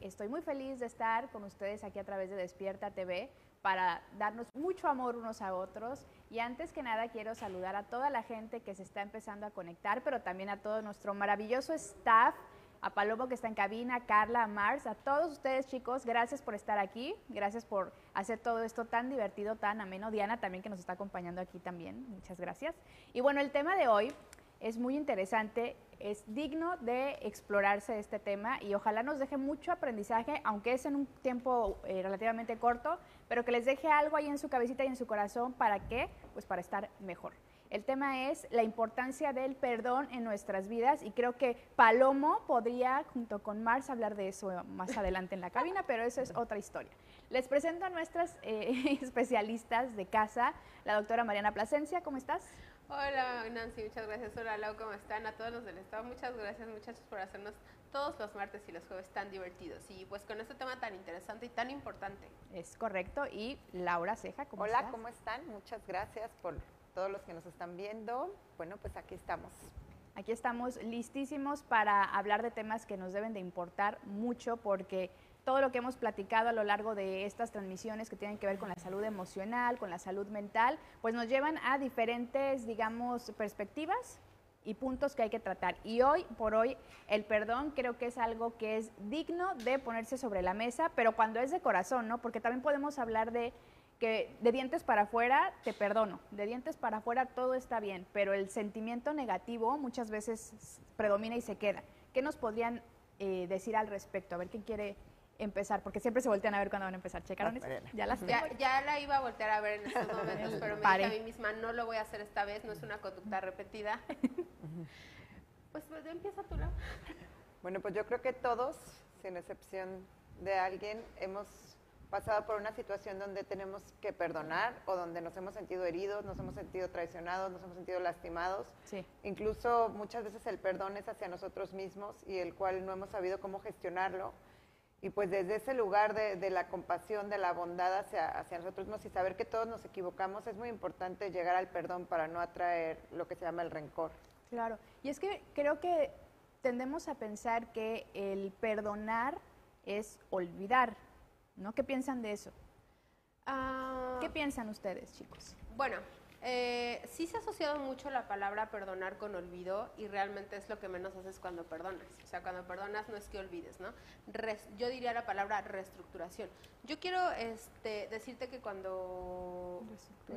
estoy muy feliz de estar con ustedes aquí a través de Despierta TV para darnos mucho amor unos a otros. Y antes que nada quiero saludar a toda la gente que se está empezando a conectar, pero también a todo nuestro maravilloso staff, a Palomo que está en cabina, a Carla, a Mars, a todos ustedes chicos, gracias por estar aquí, gracias por hacer todo esto tan divertido, tan ameno. Diana también que nos está acompañando aquí también, muchas gracias. Y bueno, el tema de hoy es muy interesante, es digno de explorarse este tema y ojalá nos deje mucho aprendizaje, aunque es en un tiempo eh, relativamente corto, pero que les deje algo ahí en su cabecita y en su corazón para qué, pues para estar mejor. El tema es la importancia del perdón en nuestras vidas y creo que Palomo podría, junto con Mars, hablar de eso más adelante en la cabina, pero eso es otra historia. Les presento a nuestras eh, especialistas de casa, la doctora Mariana Plasencia, ¿cómo estás? Hola Nancy, muchas gracias. Hola Lau, ¿cómo están? A todos los del Estado, muchas gracias muchachos por hacernos todos los martes y los jueves tan divertidos. Y pues con este tema tan interesante y tan importante. Es correcto. Y Laura Ceja, ¿cómo Hola, estás? ¿cómo están? Muchas gracias por todos los que nos están viendo. Bueno, pues aquí estamos. Aquí estamos listísimos para hablar de temas que nos deben de importar mucho porque todo lo que hemos platicado a lo largo de estas transmisiones que tienen que ver con la salud emocional, con la salud mental, pues nos llevan a diferentes, digamos, perspectivas y puntos que hay que tratar. Y hoy por hoy el perdón creo que es algo que es digno de ponerse sobre la mesa, pero cuando es de corazón, ¿no? Porque también podemos hablar de que de dientes para afuera te perdono, de dientes para afuera todo está bien, pero el sentimiento negativo muchas veces predomina y se queda. ¿Qué nos podrían eh, decir al respecto? A ver quién quiere empezar, porque siempre se voltean a ver cuando van a empezar. ¿Checaron eso? Ya las ya, ya, la iba a voltear a ver en estos momentos, pero me dije a mí misma, no lo voy a hacer esta vez, no es una conducta repetida. pues, pues empieza tú, Laura. Bueno, pues yo creo que todos, sin excepción de alguien, hemos pasado por una situación donde tenemos que perdonar o donde nos hemos sentido heridos, nos hemos sentido traicionados, nos hemos sentido lastimados. Sí. Incluso muchas veces el perdón es hacia nosotros mismos y el cual no hemos sabido cómo gestionarlo. Y pues desde ese lugar de, de la compasión, de la bondad hacia, hacia nosotros mismos y saber que todos nos equivocamos, es muy importante llegar al perdón para no atraer lo que se llama el rencor. Claro, y es que creo que tendemos a pensar que el perdonar es olvidar, ¿no? ¿Qué piensan de eso? Ah, ¿Qué piensan ustedes, chicos? Bueno, eh, sí se ha asociado mucho la palabra perdonar con olvido y realmente es lo que menos haces cuando perdonas. O sea, cuando perdonas no es que olvides, ¿no? Res- yo diría la palabra reestructuración. Yo quiero este, decirte que cuando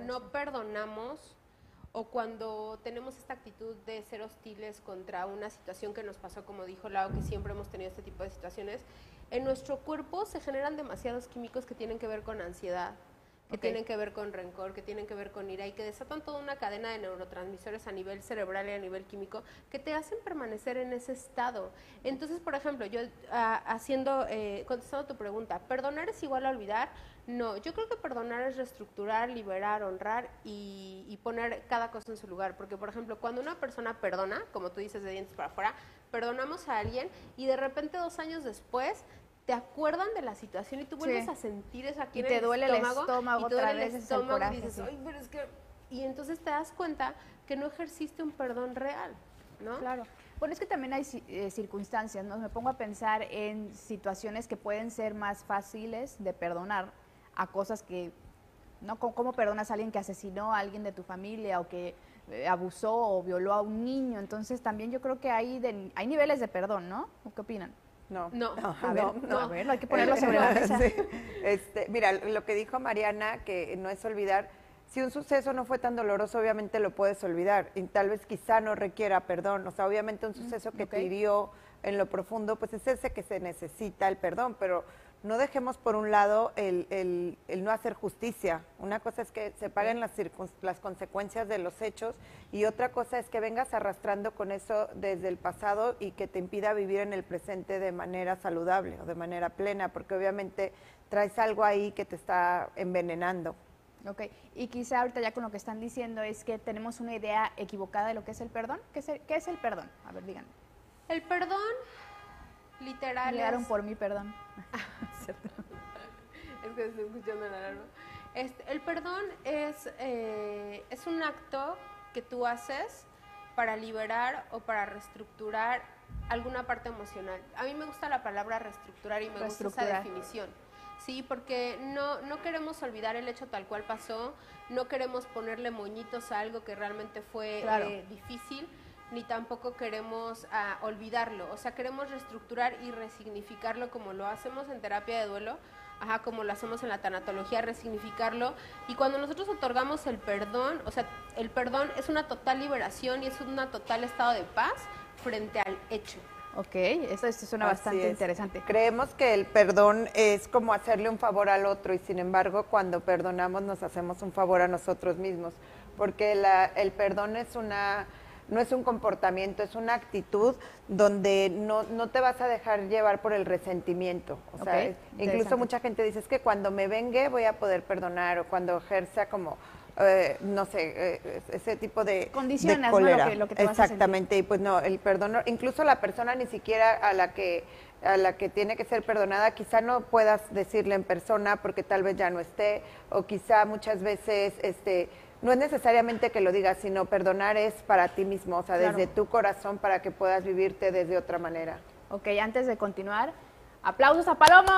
no perdonamos o cuando tenemos esta actitud de ser hostiles contra una situación que nos pasó, como dijo Lau, que siempre hemos tenido este tipo de situaciones, en nuestro cuerpo se generan demasiados químicos que tienen que ver con ansiedad, que tienen que ver con rencor, que tienen que ver con ira y que desatan toda una cadena de neurotransmisores a nivel cerebral y a nivel químico que te hacen permanecer en ese estado. Entonces, por ejemplo, yo ah, haciendo, eh, contestando tu pregunta, ¿perdonar es igual a olvidar? No, yo creo que perdonar es reestructurar, liberar, honrar y, y poner cada cosa en su lugar. Porque, por ejemplo, cuando una persona perdona, como tú dices de dientes para afuera, perdonamos a alguien y de repente dos años después te acuerdan de la situación y tú vuelves Sí. a sentir eso aquí Y en te el duele el estómago, estómago y te otra duele el vez, el estómago coraje, y dices, sí. ay, pero es que... Y entonces te das cuenta que no ejerciste un perdón real, ¿no? Claro. Bueno, es que también hay eh, circunstancias, ¿no? Me pongo a pensar en situaciones que pueden ser más fáciles de perdonar a cosas que, ¿no? ¿Cómo, cómo perdonas a alguien que asesinó a alguien de tu familia o que eh, abusó o violó a un niño? Entonces también yo creo que hay, de- hay niveles de perdón, ¿no? ¿O qué opinan? No, No. A ver, no, a ver, hay que ponerlo sobre la mesa. Sí. Este, mira, lo que dijo Mariana, que no es olvidar, si un suceso no fue tan doloroso, obviamente lo puedes olvidar y tal vez quizá no requiera perdón. O sea, obviamente un suceso que te hirió en lo profundo, pues es ese que se necesita el perdón, pero no dejemos por un lado el, el- el no hacer justicia. Una cosa es que se paguen las, las consecuencias de los hechos y otra cosa es que vengas arrastrando con eso desde el pasado y que te impida vivir en el presente de manera saludable o de manera plena, porque obviamente traes algo ahí que te está envenenando. Ok, y quizá ahorita ya con lo que están diciendo es que tenemos una idea equivocada de lo que es el perdón. ¿Qué es el, qué es el perdón? A ver, díganme. El perdón, literal, Llegaron por mí, perdón. es que estoy escuchando la alarma. Este, el perdón es, eh, es un acto que tú haces para liberar o para reestructurar alguna parte emocional. A mí me gusta la palabra reestructurar y me gusta esa definición. Sí, porque no, no queremos olvidar el hecho tal cual pasó, no queremos ponerle moñitos a algo que realmente fue eh, difícil, ni tampoco queremos ah, olvidarlo. O sea, queremos reestructurar y resignificarlo como lo hacemos en terapia de duelo, ajá, como lo hacemos en la tanatología, resignificarlo. Y cuando nosotros otorgamos el perdón, o sea, el perdón es una total liberación y es un total estado de paz frente al hecho. Ok, eso, suena bastante interesante. Creemos que el perdón es como hacerle un favor al otro y sin embargo cuando perdonamos nos hacemos un favor a nosotros mismos, porque el perdón es una no es un comportamiento, es una actitud donde no, no te vas a dejar llevar por el resentimiento. O sea, incluso mucha gente dice, es que cuando me vengue voy a poder perdonar o cuando ejerza como... Eh, no sé, eh, ese tipo de, Condiciones, cólera. Lo que, te Exactamente, y pues no, el perdón, incluso la persona ni siquiera a la que a la que tiene que ser perdonada, quizá no puedas decirle en persona porque tal vez ya no esté, o quizá muchas veces este no es necesariamente que lo digas, sino perdonar es para ti mismo, o sea, desde tu corazón para que puedas vivirte desde otra manera. Ok, antes de continuar, aplausos a Palomo.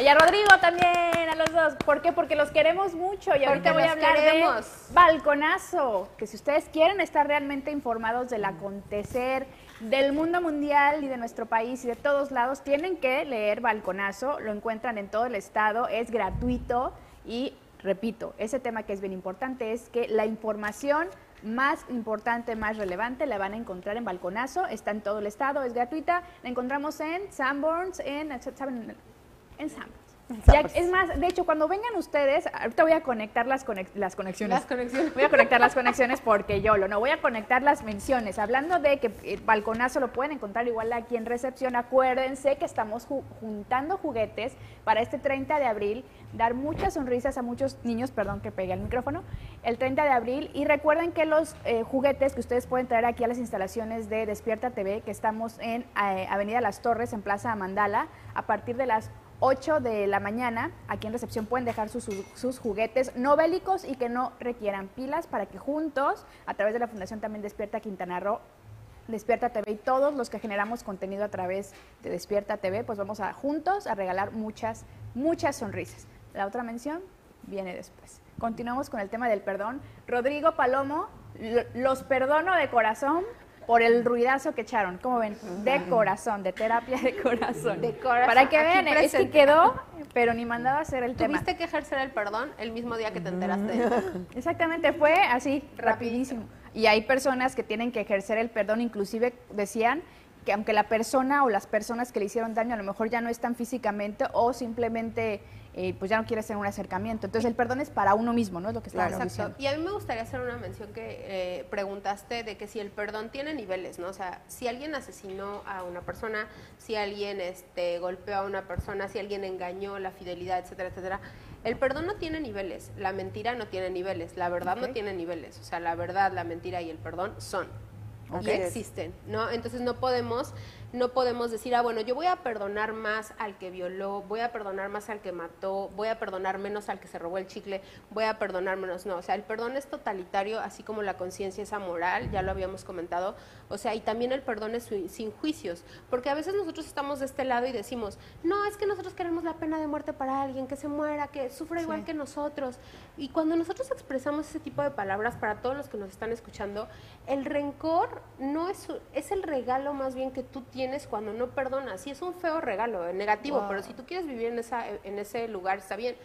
Y a Rodrigo también, a los dos. ¿Por qué? Porque los queremos mucho y ahorita voy a hablar de Balconazo, que si ustedes quieren estar realmente informados del acontecer del mundo mundial y de nuestro país y de todos lados, tienen que leer Balconazo, lo encuentran en todo el estado, es gratuito y repito, ese tema que es bien importante es que la información más importante, más relevante, la van a encontrar en Balconazo, está en todo el estado, es gratuita, la encontramos en Sanborns, en, en Sanborns es más, de hecho, cuando vengan ustedes, ahorita voy a conectar las, las conexiones. Las conexiones. Voy a conectar las conexiones porque yo lo no voy a conectar las menciones. Hablando de que el balconazo lo pueden encontrar igual aquí en recepción, acuérdense que estamos juntando juguetes para este 30 de abril, dar muchas sonrisas a muchos niños, perdón que pegue el micrófono, el 30 de abril. Y recuerden que los eh, juguetes que ustedes pueden traer aquí a las instalaciones de Despierta TV, que estamos en eh, Avenida Las Torres, en Plaza Mandala, a partir de las 8 de la mañana. Aquí en recepción pueden dejar sus, juguetes no bélicos y que no requieran pilas para que juntos, a través de la Fundación también Despierta Quintana Roo, Despierta TV y todos los que generamos contenido a través de Despierta TV, pues vamos a juntos a regalar muchas, muchas sonrisas. La otra mención viene después. Continuamos con el tema del perdón. Rodrigo Palomo, los perdono de corazón por el ruidazo que echaron. ¿Cómo ven? De corazón, de terapia de corazón. De corazón. Para que vean, es que quedó, pero ni mandaba a hacer el tema. Tuviste que ejercer el perdón el mismo día que te enteraste. Exactamente, fue así, rapidísimo. Y hay personas que tienen que ejercer el perdón, inclusive decían que aunque la persona o las personas que le hicieron daño a lo mejor ya no están físicamente o simplemente eh, pues ya no quiere hacer un acercamiento. Entonces el perdón es para uno mismo, ¿no? Es lo que está Exacto. Y a mí me gustaría hacer una mención que eh, preguntaste de que si el perdón tiene niveles, ¿no? O sea, si alguien asesinó a una persona, si alguien este, golpeó a una persona, si alguien engañó la fidelidad, etcétera, etcétera. El perdón no tiene niveles, la mentira no tiene niveles, la verdad no tiene niveles. O sea, la verdad, la mentira y el perdón son. y existen, ¿no? Entonces no podemos no podemos decir, ah, bueno, yo voy a perdonar más al que violó, voy a perdonar más al que mató, voy a perdonar menos al que se robó el chicle, voy a perdonar menos. No, o sea, el perdón es totalitario, así como la conciencia es amoral, ya lo habíamos comentado. O sea, y también el perdón es sin juicios, porque a veces nosotros estamos de este lado y decimos, no, es que nosotros queremos la pena de muerte para alguien, que se muera, que sufra igual que nosotros. Y cuando nosotros expresamos ese tipo de palabras para todos los que nos están escuchando, el rencor no es, es el regalo más bien que tú tienes tienes cuando no perdonas. Y es un feo regalo, eh, negativo, pero si tú quieres vivir en, esa, en ese lugar está bien.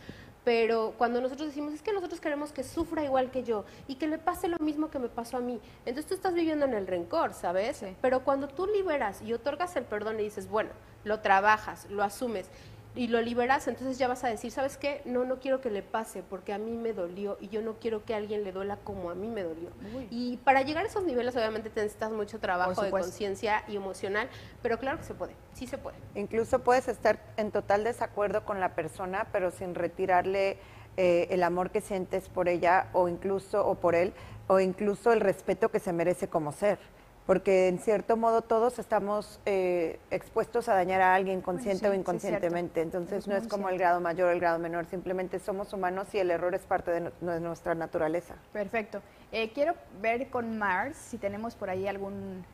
Pero cuando nosotros decimos, es que nosotros queremos que sufra igual que yo y que le pase lo mismo que me pasó a mí, entonces tú estás viviendo en el rencor, ¿sabes? Pero cuando tú liberas y otorgas el perdón y dices, bueno, lo trabajas, lo asumes y lo liberas, entonces ya vas a decir, ¿sabes qué? No, no quiero que le pase porque a mí me dolió y yo no quiero que a alguien le duela como a mí me dolió. Y para llegar a esos niveles obviamente necesitas mucho trabajo de conciencia y emocional, pero claro que se puede, sí se puede. Incluso puedes estar en total desacuerdo con la persona, pero sin retirarle eh, el amor que sientes por ella o incluso o por él o incluso el respeto que se merece como ser. Porque en cierto modo todos estamos eh, expuestos a dañar a alguien consciente sí, o sí, inconscientemente, entonces Es no es como el grado mayor o el grado menor, simplemente somos humanos y el error es parte de, nu- de nuestra naturaleza. Perfecto. Eh, quiero ver con Mars si tenemos por ahí algún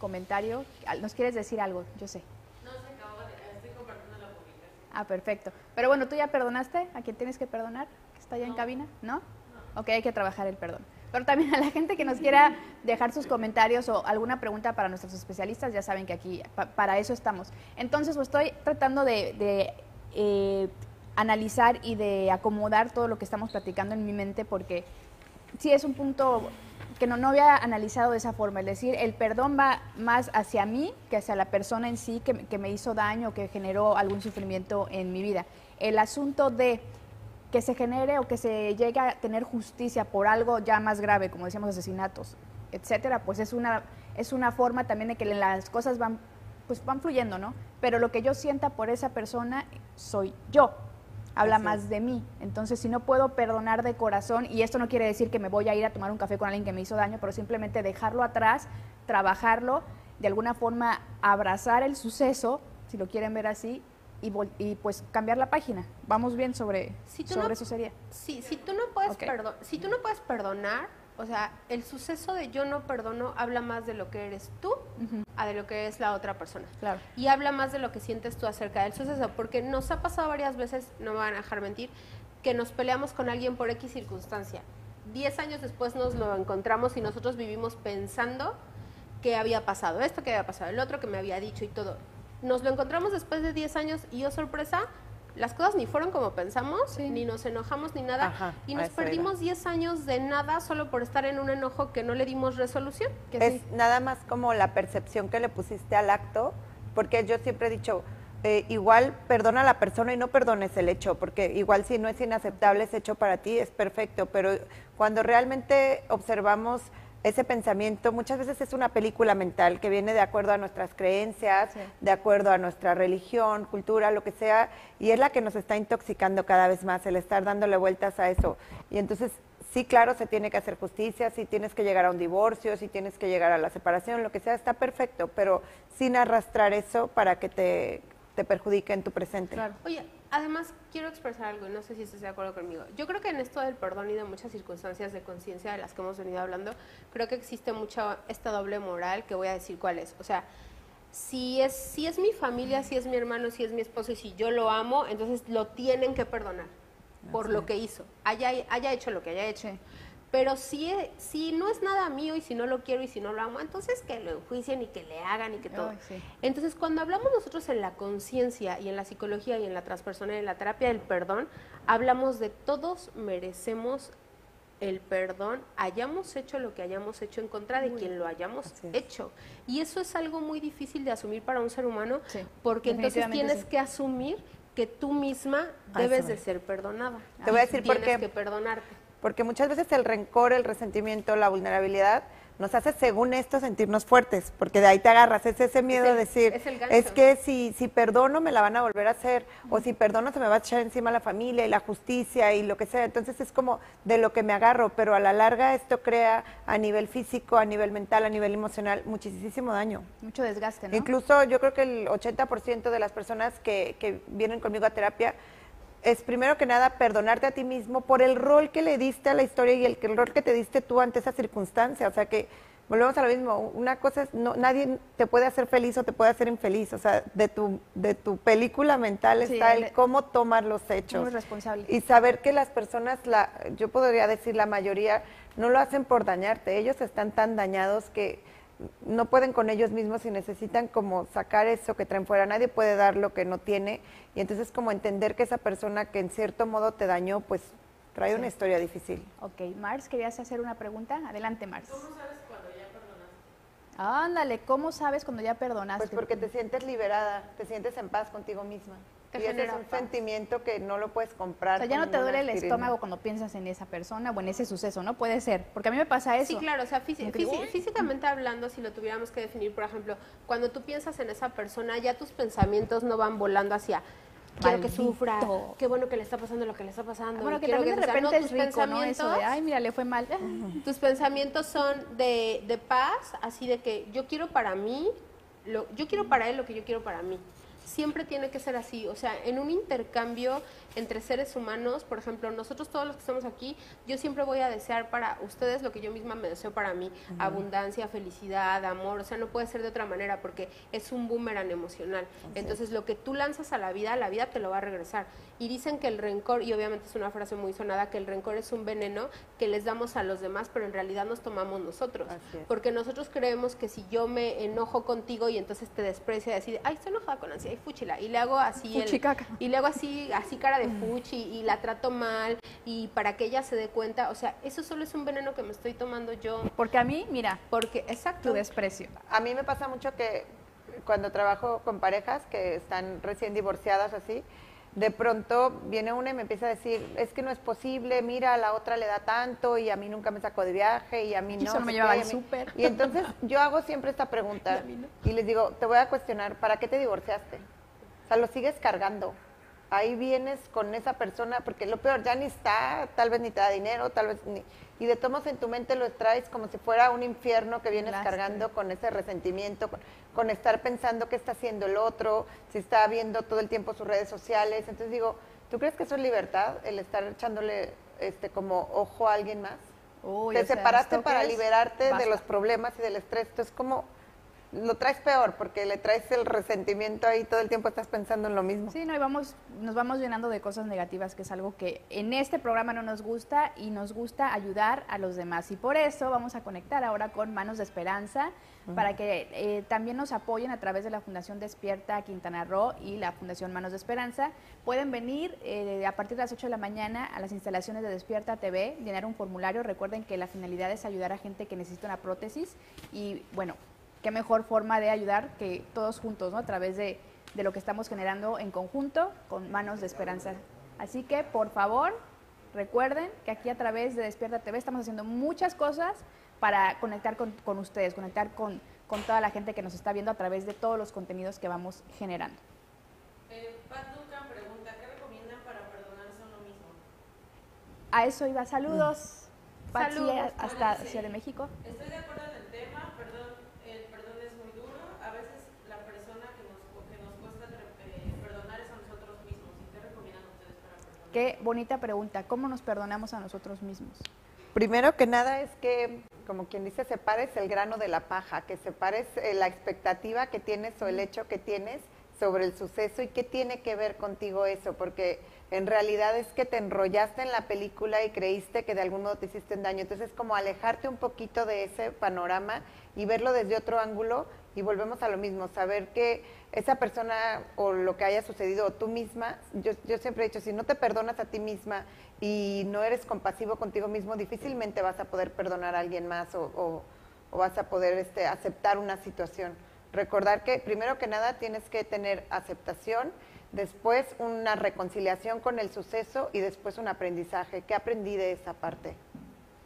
comentario. Al- ¿Nos quieres decir algo? Yo sé. No, se acabó de, estoy compartiendo la publicación. Ah, perfecto. Pero bueno, ¿tú ya perdonaste a quien tienes que perdonar? ¿Que está allá en cabina? ¿No? Ok, hay que trabajar el perdón. Pero también a la gente que nos quiera dejar sus comentarios o alguna pregunta para nuestros especialistas, ya saben que aquí pa- para eso estamos. Entonces, pues, estoy tratando de, de, eh, analizar y de acomodar todo lo que estamos platicando en mi mente porque sí es un punto que no, no había analizado de esa forma, es decir, el perdón va más hacia mí que hacia la persona en sí que, que me hizo daño, que generó algún sufrimiento en mi vida. El asunto de que se genere o que se llegue a tener justicia por algo ya más grave, como decíamos, asesinatos, etcétera, pues es una, es una forma también de que las cosas van, pues van fluyendo, ¿no? Pero lo que yo sienta por esa persona soy yo, habla Así más de mí. Entonces, si no puedo perdonar de corazón, y esto no quiere decir que me voy a ir a tomar un café con alguien que me hizo daño, pero simplemente dejarlo atrás, trabajarlo, de alguna forma abrazar el suceso, si lo quieren ver así, y, y pues cambiar la página. Vamos bien sobre, Si sobre no- eso sería. Sí, si tú no puedes Ok. perdo- si tú no puedes perdonar, o sea, el suceso de yo no perdono habla más de lo que eres tú a de lo que es la otra persona. Claro. Y habla más de lo que sientes tú acerca del suceso, porque nos ha pasado varias veces, no me van a dejar mentir, que nos peleamos con alguien por X circunstancia. Diez años después nos lo encontramos y nosotros vivimos pensando que había pasado esto, que había pasado el otro, que me había dicho y todo. Nos lo encontramos después de 10 años y, oh sorpresa, las cosas ni fueron como pensamos, Sí. ni nos enojamos ni nada. Ajá, y nos perdimos 10 años de nada solo por estar en un enojo que no le dimos resolución. Que es sí. nada más como la percepción que le pusiste al acto, porque yo siempre he dicho, eh, igual perdona a la persona y no perdones el hecho, porque igual si no es inaceptable ese hecho para ti, es perfecto, pero cuando realmente observamos ese pensamiento, muchas veces es una película mental que viene de acuerdo a nuestras creencias, Sí. de acuerdo a nuestra religión, cultura, lo que sea, y es la que nos está intoxicando cada vez más, el estar dándole vueltas a eso. Y entonces, sí, claro, se tiene que hacer justicia, si tienes que llegar a un divorcio, si tienes que llegar a la separación, lo que sea, está perfecto, pero sin arrastrar eso para que te, te perjudique en tu presente. Claro. Oye, además quiero expresar algo y no sé si estás de acuerdo conmigo. Yo creo que en esto del perdón y de muchas circunstancias de conciencia de las que hemos venido hablando, creo que existe mucha esta doble moral que voy a decir cuál es. O sea, si es, si es mi familia, si es mi hermano, si es mi esposo y si yo lo amo, entonces lo tienen que perdonar por lo que hizo, haya, haya hecho lo que haya hecho. Sí. Pero si, si no es nada mío y si no lo quiero y si no lo amo, entonces que lo enjuicien y que le hagan y que todo. Ay, sí. Entonces, cuando hablamos nosotros en la conciencia y en la psicología y en la transpersonal y en la terapia del perdón, hablamos de todos merecemos el perdón, hayamos hecho lo que hayamos hecho en contra de quien lo hayamos hecho. Y eso es algo muy difícil de asumir para un ser humano, Sí, porque entonces tienes sí. que asumir que tú misma A debes de ser perdonada. Te voy a Y decir por tienes qué. que perdonarte. Porque muchas veces el rencor, el resentimiento, la vulnerabilidad nos hace, según esto, sentirnos fuertes, porque de ahí te agarras, es ese miedo el- de decir, es es que si, si perdono me la van a volver a hacer, o si perdono se me va a echar encima la familia y la justicia y lo que sea, entonces es como de lo que me agarro, pero a la larga esto crea a nivel físico, a nivel mental, a nivel emocional, muchísimo daño. Mucho desgaste, ¿no? Incluso yo creo que el 80% de las personas que, que vienen conmigo a terapia es primero que nada perdonarte a ti mismo por el rol que le diste a la historia y el, el rol que te diste tú ante esa circunstancia. O sea que volvemos a lo mismo. Una cosa es, no, nadie te puede hacer feliz o te puede hacer infeliz. O sea, de tu, de tu película mental Sí, está el- el cómo tomar los hechos. Muy responsable. Y saber que las personas, la, yo podría decir la mayoría, no lo hacen por dañarte. Ellos están tan dañados que no pueden con ellos mismos y necesitan como sacar eso que traen fuera. Nadie puede dar lo que no tiene. Y entonces como entender que esa persona que en cierto modo te dañó, pues trae Sí. una historia difícil. Ok, Mars, ¿querías hacer una pregunta? Adelante, Mars. ¿Cómo sabes cuando ya perdonaste? Ándale, ¿cómo sabes cuando ya perdonaste? Pues porque te sientes liberada, te sientes en paz contigo misma. Te y ese es un paz. sentimiento que no lo puedes comprar. O sea, ya no te duele el estómago cuando piensas en esa persona o en ese suceso, ¿no? Puede ser, porque a mí me pasa eso. Sí, claro, o sea, que, físicamente hablando, si lo tuviéramos que definir, por ejemplo, cuando tú piensas en esa persona, ya tus pensamientos no van volando hacia quiero que sufra, qué bueno que le está pasando lo que le está pasando. Bueno, que también de repente es rico, ¿no? Eso de, ay, mira, le fue mal. Tus pensamientos son de, de paz, así de que yo quiero para mí, lo, yo quiero para él lo que yo quiero para mí siempre tiene que ser así. O sea, en un intercambio entre seres humanos, por ejemplo, nosotros todos los que estamos aquí, yo siempre voy a desear para ustedes lo que yo misma me deseo para mí, abundancia, felicidad, amor, o sea, no puede ser de otra manera porque es un boomerang emocional. Entonces, lo que tú lanzas a la vida, la vida te lo va a regresar. Y dicen que el rencor, y obviamente es una frase muy sonada, que el rencor es un veneno que les damos a los demás, pero en realidad nos tomamos nosotros. Porque nosotros creemos que si yo me enojo contigo y entonces te desprecia y decide, ay, estoy enojada con Nancy, ay, fúchila, y le hago así, el, y le hago así, así cara de fuchi y la trato mal y para que ella se dé cuenta, o sea, eso solo es un veneno que me estoy tomando yo. Porque a mí, mira, porque exacto. Tu desprecio. A mí me pasa mucho que cuando trabajo con parejas que están recién divorciadas así, de pronto viene una y me empieza a decir, es que no es posible, mira, a la otra le da tanto y a mí nunca me sacó de viaje y a mí no. me llevaba al súper. Y entonces yo hago siempre esta pregunta y, les digo, te voy a cuestionar, ¿para qué te divorciaste? O sea, lo sigues cargando. Ahí vienes con esa persona, porque lo peor ya ni está, tal vez ni te da dinero, tal vez ni y de tomos en tu mente lo traes como si fuera un infierno que vienes cargando con ese resentimiento, con, estar pensando qué está haciendo el otro, si está viendo todo el tiempo sus redes sociales. Entonces digo, ¿tú crees que eso es libertad, el estar echándole este como ojo a alguien más? Te separaste para liberarte de los problemas y del estrés. Entonces, como lo traes peor porque le traes el resentimiento ahí todo el tiempo estás pensando en lo mismo. Sí, no, y vamos, nos vamos llenando de cosas negativas, que es algo que en este programa no nos gusta y nos gusta ayudar a los demás. Y por eso vamos a conectar ahora con Manos de Esperanza para que eh, también nos apoyen a través de la Fundación Despierta Quintana Roo y la Fundación Manos de Esperanza. Pueden venir eh, a partir de las 8 de la mañana a las instalaciones de Despierta TV, llenar un formulario. Recuerden que la finalidad es ayudar a gente que necesita una prótesis y bueno, qué mejor forma de ayudar que todos juntos, ¿no? A través de, lo que estamos generando en conjunto con Manos de Esperanza. Así que, por favor, recuerden que aquí a través de Despierta TV estamos haciendo muchas cosas para conectar con, ustedes, conectar con, toda la gente que nos está viendo a través de todos los contenidos que vamos generando. Eh, Pat Duncan pregunta, ¿qué recomiendan para perdonarse a uno mismo? A eso iba, saludos. Saludos. hasta Ciudad de México. Estoy de acuerdo Qué bonita pregunta. ¿Cómo nos perdonamos a nosotros mismos? Primero que nada es que, como quien dice, separes el grano de la paja, que separes eh, la expectativa que tienes o el hecho que tienes sobre el suceso y qué tiene que ver contigo eso, porque en realidad es que te enrollaste en la película y creíste que de algún modo te hiciste daño. Entonces es como alejarte un poquito de ese panorama y verlo desde otro ángulo y volvemos a lo mismo, saber que esa persona o lo que haya sucedido tú misma, yo, siempre he dicho, si no te perdonas a ti misma y no eres compasivo contigo mismo, difícilmente vas a poder perdonar a alguien más o, o, vas a poder este, aceptar una situación. Recordar que primero que nada tienes que tener aceptación, después una reconciliación con el suceso y después un aprendizaje. ¿Qué aprendí de esa parte?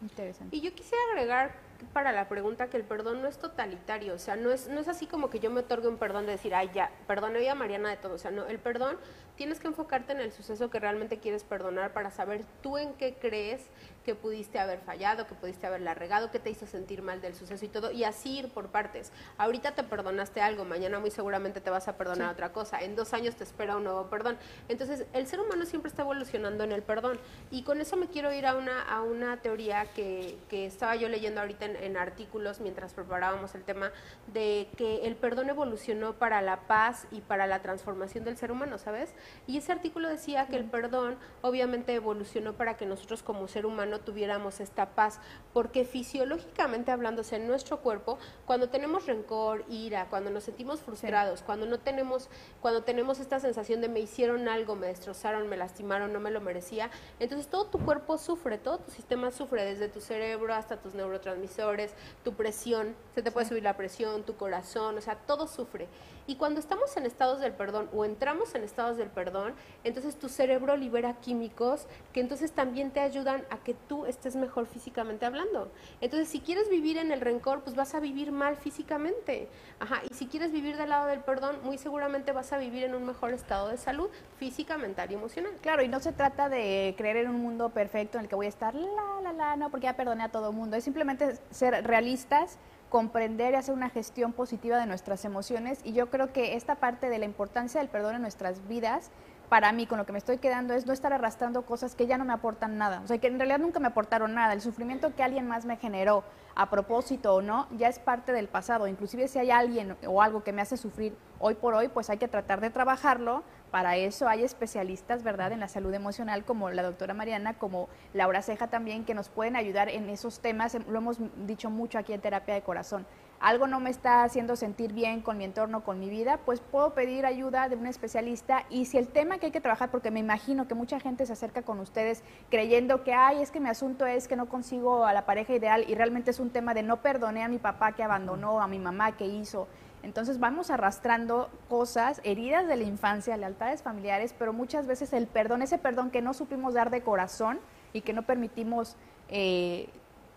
Interesante. Y yo quisiera agregar para la pregunta que el perdón no es totalitario, o sea, no es, no es así como que yo me otorgue un perdón de decir, ay, ya, perdone a Mariana de todo, o sea, no, el perdón tienes que enfocarte en el suceso que realmente quieres perdonar para saber tú en qué crees que pudiste haber fallado, que pudiste haberla regado, que te hizo sentir mal del suceso y todo, y así ir por partes. Ahorita te perdonaste algo, mañana muy seguramente te vas a perdonar otra cosa, en dos años te espera un nuevo perdón. Entonces, el ser humano siempre está evolucionando en el perdón. Y con eso me quiero ir a una, a una teoría que, que estaba yo leyendo ahorita en, en artículos mientras preparábamos el tema, de que el perdón evolucionó para la paz y para la transformación del ser humano, ¿sabes? Y ese artículo decía que el perdón obviamente evolucionó para que nosotros como ser humano tuviéramos esta paz, porque fisiológicamente hablándose en nuestro cuerpo, cuando tenemos rencor, ira, cuando nos sentimos frustrados, cuando no tenemos, cuando tenemos esta sensación de me hicieron algo, me destrozaron, me lastimaron, no me lo merecía, entonces todo tu cuerpo sufre, todo tu sistema sufre, desde tu cerebro hasta tus neurotransmisores, tu presión, se te puede subir la presión, tu corazón, o sea, todo sufre. Y cuando estamos en estados del perdón o entramos en estados del perdón, entonces tu cerebro libera químicos que entonces también te ayudan a que tú estés mejor físicamente hablando. Entonces, si quieres vivir en el rencor, pues vas a vivir mal físicamente. Ajá, y si quieres vivir del lado del perdón, muy seguramente vas a vivir en un mejor estado de salud física, mental y emocional. Claro, y no se trata de creer en un mundo perfecto en el que voy a estar la, la, la, no, porque ya perdoné a todo mundo. Es simplemente ser realistas, comprender y hacer una gestión positiva de nuestras emociones. Y yo creo que esta parte de la importancia del perdón en nuestras vidas para mí, con lo que me estoy quedando, es no estar arrastrando cosas que ya no me aportan nada. O sea, que en realidad nunca me aportaron nada. El sufrimiento que alguien más me generó, a propósito o no, ya es parte del pasado. Inclusive si hay alguien o algo que me hace sufrir hoy por hoy, pues hay que tratar de trabajarlo. Para eso hay especialistas, ¿verdad?, en la salud emocional, como la doctora Mariana, como Laura Ceja también, que nos pueden ayudar en esos temas. Lo hemos dicho mucho aquí en Terapia de Corazón algo no me está haciendo sentir bien con mi entorno, con mi vida, pues puedo pedir ayuda de un especialista y si el tema que hay que trabajar, porque me imagino que mucha gente se acerca con ustedes creyendo que, ay, es que mi asunto es que no consigo a la pareja ideal y realmente es un tema de no perdoné a mi papá que abandonó, a mi mamá que hizo. Entonces vamos arrastrando cosas, heridas de la infancia, lealtades familiares, pero muchas veces el perdón, ese perdón que no supimos dar de corazón y que no permitimos eh,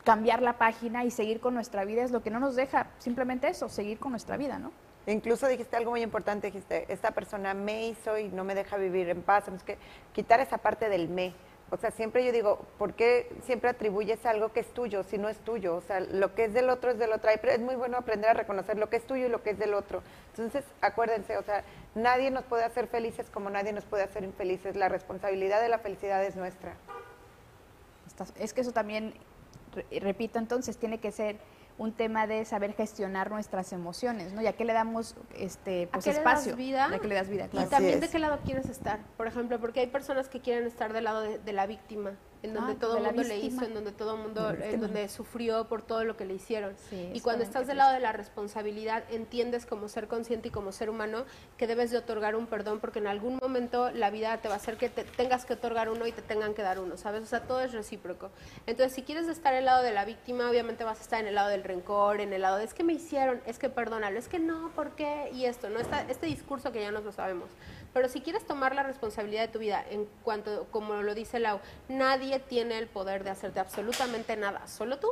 cambiar la página y seguir con nuestra vida es lo que no nos deja simplemente eso, seguir con nuestra vida, ¿no? Incluso dijiste algo muy importante, dijiste, esta persona me hizo y no me deja vivir en paz. Tenemos que quitar esa parte del me. O sea, siempre yo digo, ¿por qué siempre atribuyes algo que es tuyo si no es tuyo? O sea, lo que es del otro es del otro. Es muy bueno aprender a reconocer lo que es tuyo y lo que es del otro. Entonces, acuérdense, o sea, nadie nos puede hacer felices como nadie nos puede hacer infelices. La responsabilidad de la felicidad es nuestra. Es que eso también repito entonces, tiene que ser un tema de saber gestionar nuestras emociones, ¿no? Ya que le damos este pues, espacio, vida, ya que le das vida, Y también de qué lado quieres estar, por ejemplo, porque hay personas que quieren estar del lado de la víctima en donde todo el mundo le hizo, en donde todo el mundo, en donde sufrió por todo lo que le hicieron. y cuando estás del lado de la responsabilidad, entiendes como ser consciente y como ser humano que debes de otorgar un perdón porque en algún momento la vida te va a hacer que te tengas que otorgar uno y te tengan que dar uno, ¿sabes? O sea, todo es recíproco. Entonces, si quieres estar en el lado de la víctima, obviamente vas a estar en el lado del rencor, en el lado de es que me hicieron, es que perdónalo, es que no, ¿por qué? Y esto, ¿no? Está este discurso que ya nos lo sabemos. Pero si quieres tomar la responsabilidad de tu vida, en cuanto, como lo dice Lau, nadie tiene el poder de hacerte absolutamente nada, solo tú.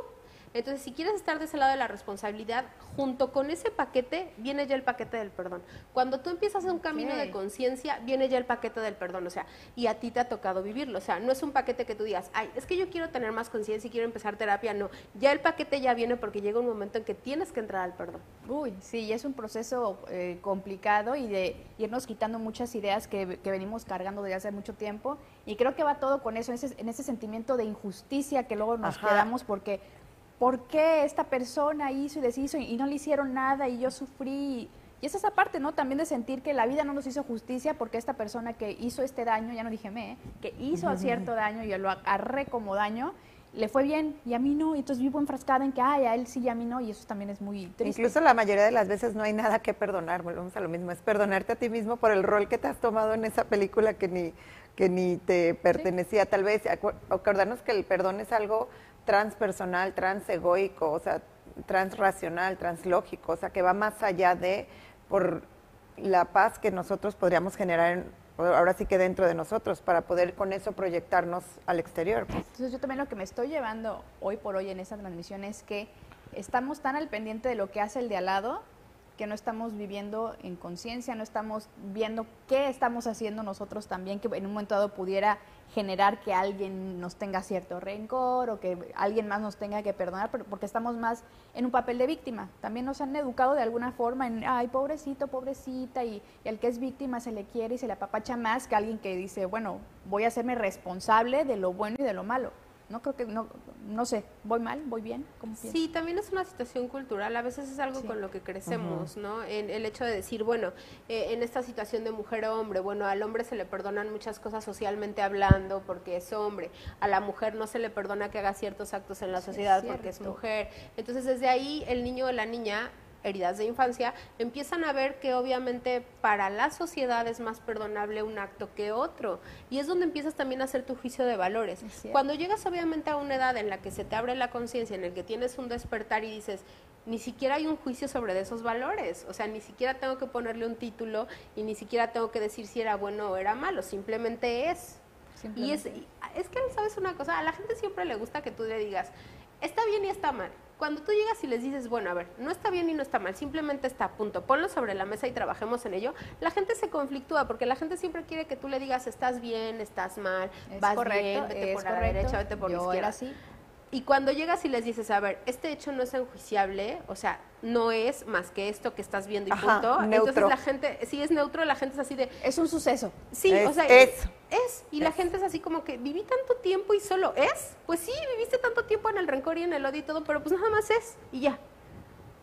Entonces, si quieres estar de ese lado de la responsabilidad, junto con ese paquete viene ya el paquete del perdón. Cuando tú empiezas un camino de conciencia, viene ya el paquete del perdón, o sea, y a ti te ha tocado vivirlo, o sea, no es un paquete que tú digas, ay, es que yo quiero tener más conciencia y quiero empezar terapia, no, ya el paquete ya viene porque llega un momento en que tienes que entrar al perdón. Uy, sí, es un proceso eh, complicado y de irnos quitando muchas ideas que, venimos cargando desde hace mucho tiempo. Y creo que va todo con eso, en ese, en ese sentimiento de injusticia que luego nos quedamos porque ¿por qué esta persona hizo y deshizo y no le hicieron nada y yo sufrí? Y es esa parte, ¿no? También de sentir que la vida no nos hizo justicia porque esta persona que hizo este daño, ya no dije me, ¿eh? que hizo cierto daño y lo agarré como daño, le fue bien y a mí no, y entonces vivo enfrascada en que, ay, a él sí y a mí no, y eso también es muy triste. Incluso la mayoría de las veces no hay nada que perdonar, volvemos a lo mismo, es perdonarte a ti mismo por el rol que te has tomado en esa película que ni, que ni te pertenecía, tal vez, acordarnos que el perdón es algo transpersonal, transegoico, o sea, transracional, translógico, o sea, que va más allá de por la paz que nosotros podríamos generar ahora sí que dentro de nosotros para poder con eso proyectarnos al exterior. Pues. Entonces yo también lo que me estoy llevando hoy por hoy en esa transmisión es que estamos tan al pendiente de lo que hace el de al lado que no estamos viviendo en conciencia, no estamos viendo qué estamos haciendo nosotros también, que en un momento dado pudiera generar que alguien nos tenga cierto rencor o que alguien más nos tenga que perdonar, porque estamos más en un papel de víctima. También nos han educado de alguna forma en, ay, pobrecito, pobrecita, y, al que es víctima se le quiere y se le apapacha más que alguien que dice, bueno, voy a hacerme responsable de lo bueno y de lo malo. No creo que, no, no sé, ¿voy mal? ¿Voy bien? sí, también es una situación cultural, a veces es algo con lo que crecemos, ¿no? En el hecho de decir, bueno, eh, en esta situación de mujer-hombre, bueno, al hombre se le perdonan muchas cosas socialmente hablando porque es hombre, a la mujer no se le perdona que haga ciertos actos en la sociedad porque es mujer. Entonces, desde ahí el niño o la niña heridas de infancia, empiezan a ver que obviamente para la sociedad es más perdonable un acto que otro. Y es donde empiezas también a hacer tu juicio de valores. Cuando llegas obviamente a una edad en la que se te abre la conciencia, en el que tienes un despertar y dices, ni siquiera hay un juicio sobre esos valores, o sea, ni siquiera tengo que ponerle un título y ni siquiera tengo que decir si era bueno o era malo, simplemente es. Y es, es que, ¿sabes una cosa? A la gente siempre le gusta que tú le digas, está bien y está mal. Cuando tú llegas y les dices, bueno, a ver, no está bien y no está mal, simplemente está a punto, ponlo sobre la mesa y trabajemos en ello, la gente se conflictúa porque la gente siempre quiere que tú le digas, estás bien, estás mal, vas bien, vete por la derecha, vete por la izquierda. Así. Y cuando llegas y les dices, a ver, este hecho no es enjuiciable, o sea, no es más que esto que estás viendo y punto. Entonces la gente, si es neutro, la gente es así de... Es un suceso. Sí, o sea, es. es y la gente es así como que, viví tanto tiempo y solo es. Pues sí, viviste tanto tiempo en el rencor y en el odio y todo, pero pues nada más es y ya.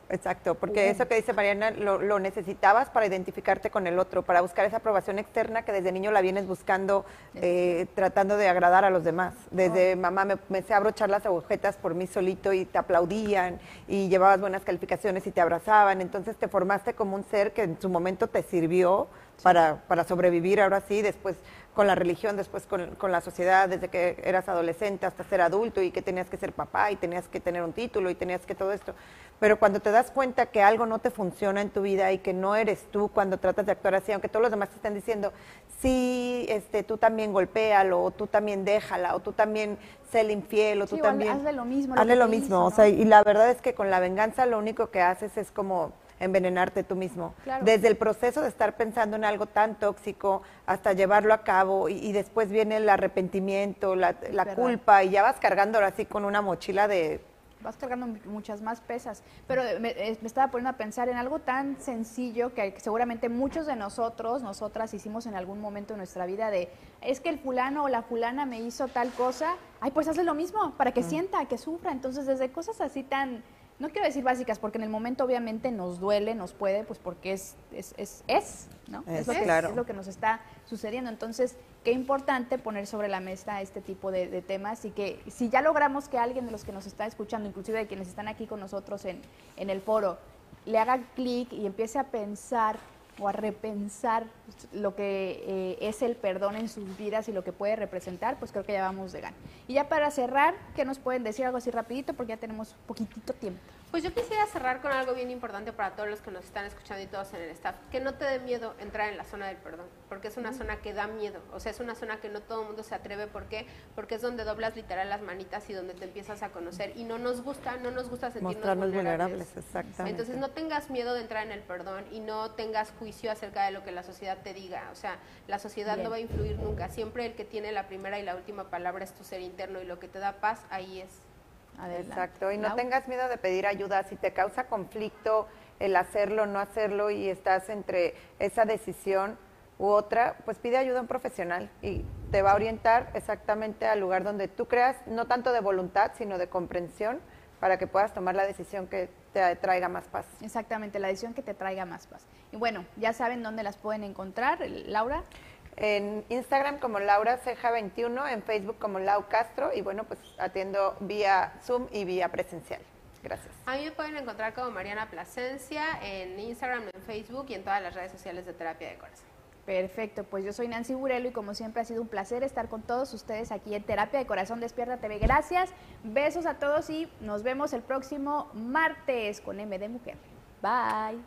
Exacto, porque eso que dice Mariana lo, necesitabas para identificarte con el otro, para buscar esa aprobación externa que desde niño la vienes buscando, eh, tratando de agradar a los demás. Desde oh. mamá me, me sé abrochar las agujetas por mí solito y te aplaudían y llevabas buenas calificaciones y te abrazaban, entonces te formaste como un ser que en su momento te sirvió para, para sobrevivir ahora sí, después con la religión, después con, con, la sociedad, desde que eras adolescente hasta ser adulto y que tenías que ser papá y tenías que tener un título y tenías que todo esto. Pero cuando te das cuenta que algo no te funciona en tu vida y que no eres tú cuando tratas de actuar así, aunque todos los demás te estén diciendo, sí, este, tú también golpéalo, o tú también déjala, o tú también sé el infiel, o tú también... Hazle lo mismo. Hazle lo, mismo, o sea, y la verdad es que con la venganza lo único que haces es como envenenarte tú mismo. Desde el proceso de estar pensando en algo tan tóxico hasta llevarlo a cabo y, después viene el arrepentimiento, la, culpa y ya vas cargando así con una mochila de... Vas cargando muchas más pesas, pero me, estaba poniendo a pensar en algo tan sencillo que, seguramente muchos de nosotros, nosotras hicimos en algún momento de nuestra vida de, es que el fulano o la fulana me hizo tal cosa, ay, pues hazle lo mismo para que sienta, que sufra. Entonces, desde cosas así tan no quiero decir básicas, porque en el momento obviamente nos duele, nos puede, pues porque es, es, es, es ¿no? Es, lo que, claro. es lo que nos está sucediendo. Entonces, qué importante poner sobre la mesa este tipo de, temas y que si ya logramos que alguien de los que nos está escuchando, inclusive de quienes están aquí con nosotros en, en el foro, le haga clic y empiece a pensar o a repensar lo que eh, es el perdón en sus vidas y lo que puede representar, pues creo que ya vamos de gana. Y ya para cerrar, ¿qué nos pueden decir algo así rapidito? Porque ya tenemos poquitito tiempo. Pues yo quisiera cerrar con algo bien importante para todos los que nos están escuchando y todos en el staff, que no te dé miedo entrar en la zona del perdón, porque es una zona que da miedo, o sea, es una zona que no todo el mundo se atreve, ¿por qué? Porque es donde doblas literal las manitas y donde te empiezas a conocer y no nos gusta, no nos gusta sentirnos Mostrarnos vulnerables. exactamente. Entonces no tengas miedo de entrar en el perdón y no tengas juicio acerca de lo que la sociedad te diga, o sea, la sociedad no va a influir nunca, siempre el que tiene la primera y la última palabra es tu ser interno y lo que te da paz ahí es. Exacto, y no tengas miedo de pedir ayuda. Si te causa conflicto el hacerlo, no hacerlo y estás entre esa decisión u otra, pues pide ayuda a un profesional y te va a orientar exactamente al lugar donde tú creas, no tanto de voluntad, sino de comprensión, para que puedas tomar la decisión que te traiga más paz. Exactamente, la decisión que te traiga más paz. Y bueno, ya saben dónde las pueden encontrar, Laura en Instagram como Laura Ceja 21, en Facebook como Lau Castro y bueno, pues atiendo vía Zoom y vía presencial. Gracias. A mí me pueden encontrar como Mariana Plasencia en Instagram, en Facebook y en todas las redes sociales de Terapia de Corazón. Perfecto, pues yo soy Nancy Burelo y como siempre ha sido un placer estar con todos ustedes aquí en Terapia de Corazón Despierta TV. Gracias, besos a todos y nos vemos el próximo martes con M de Mujer. Bye.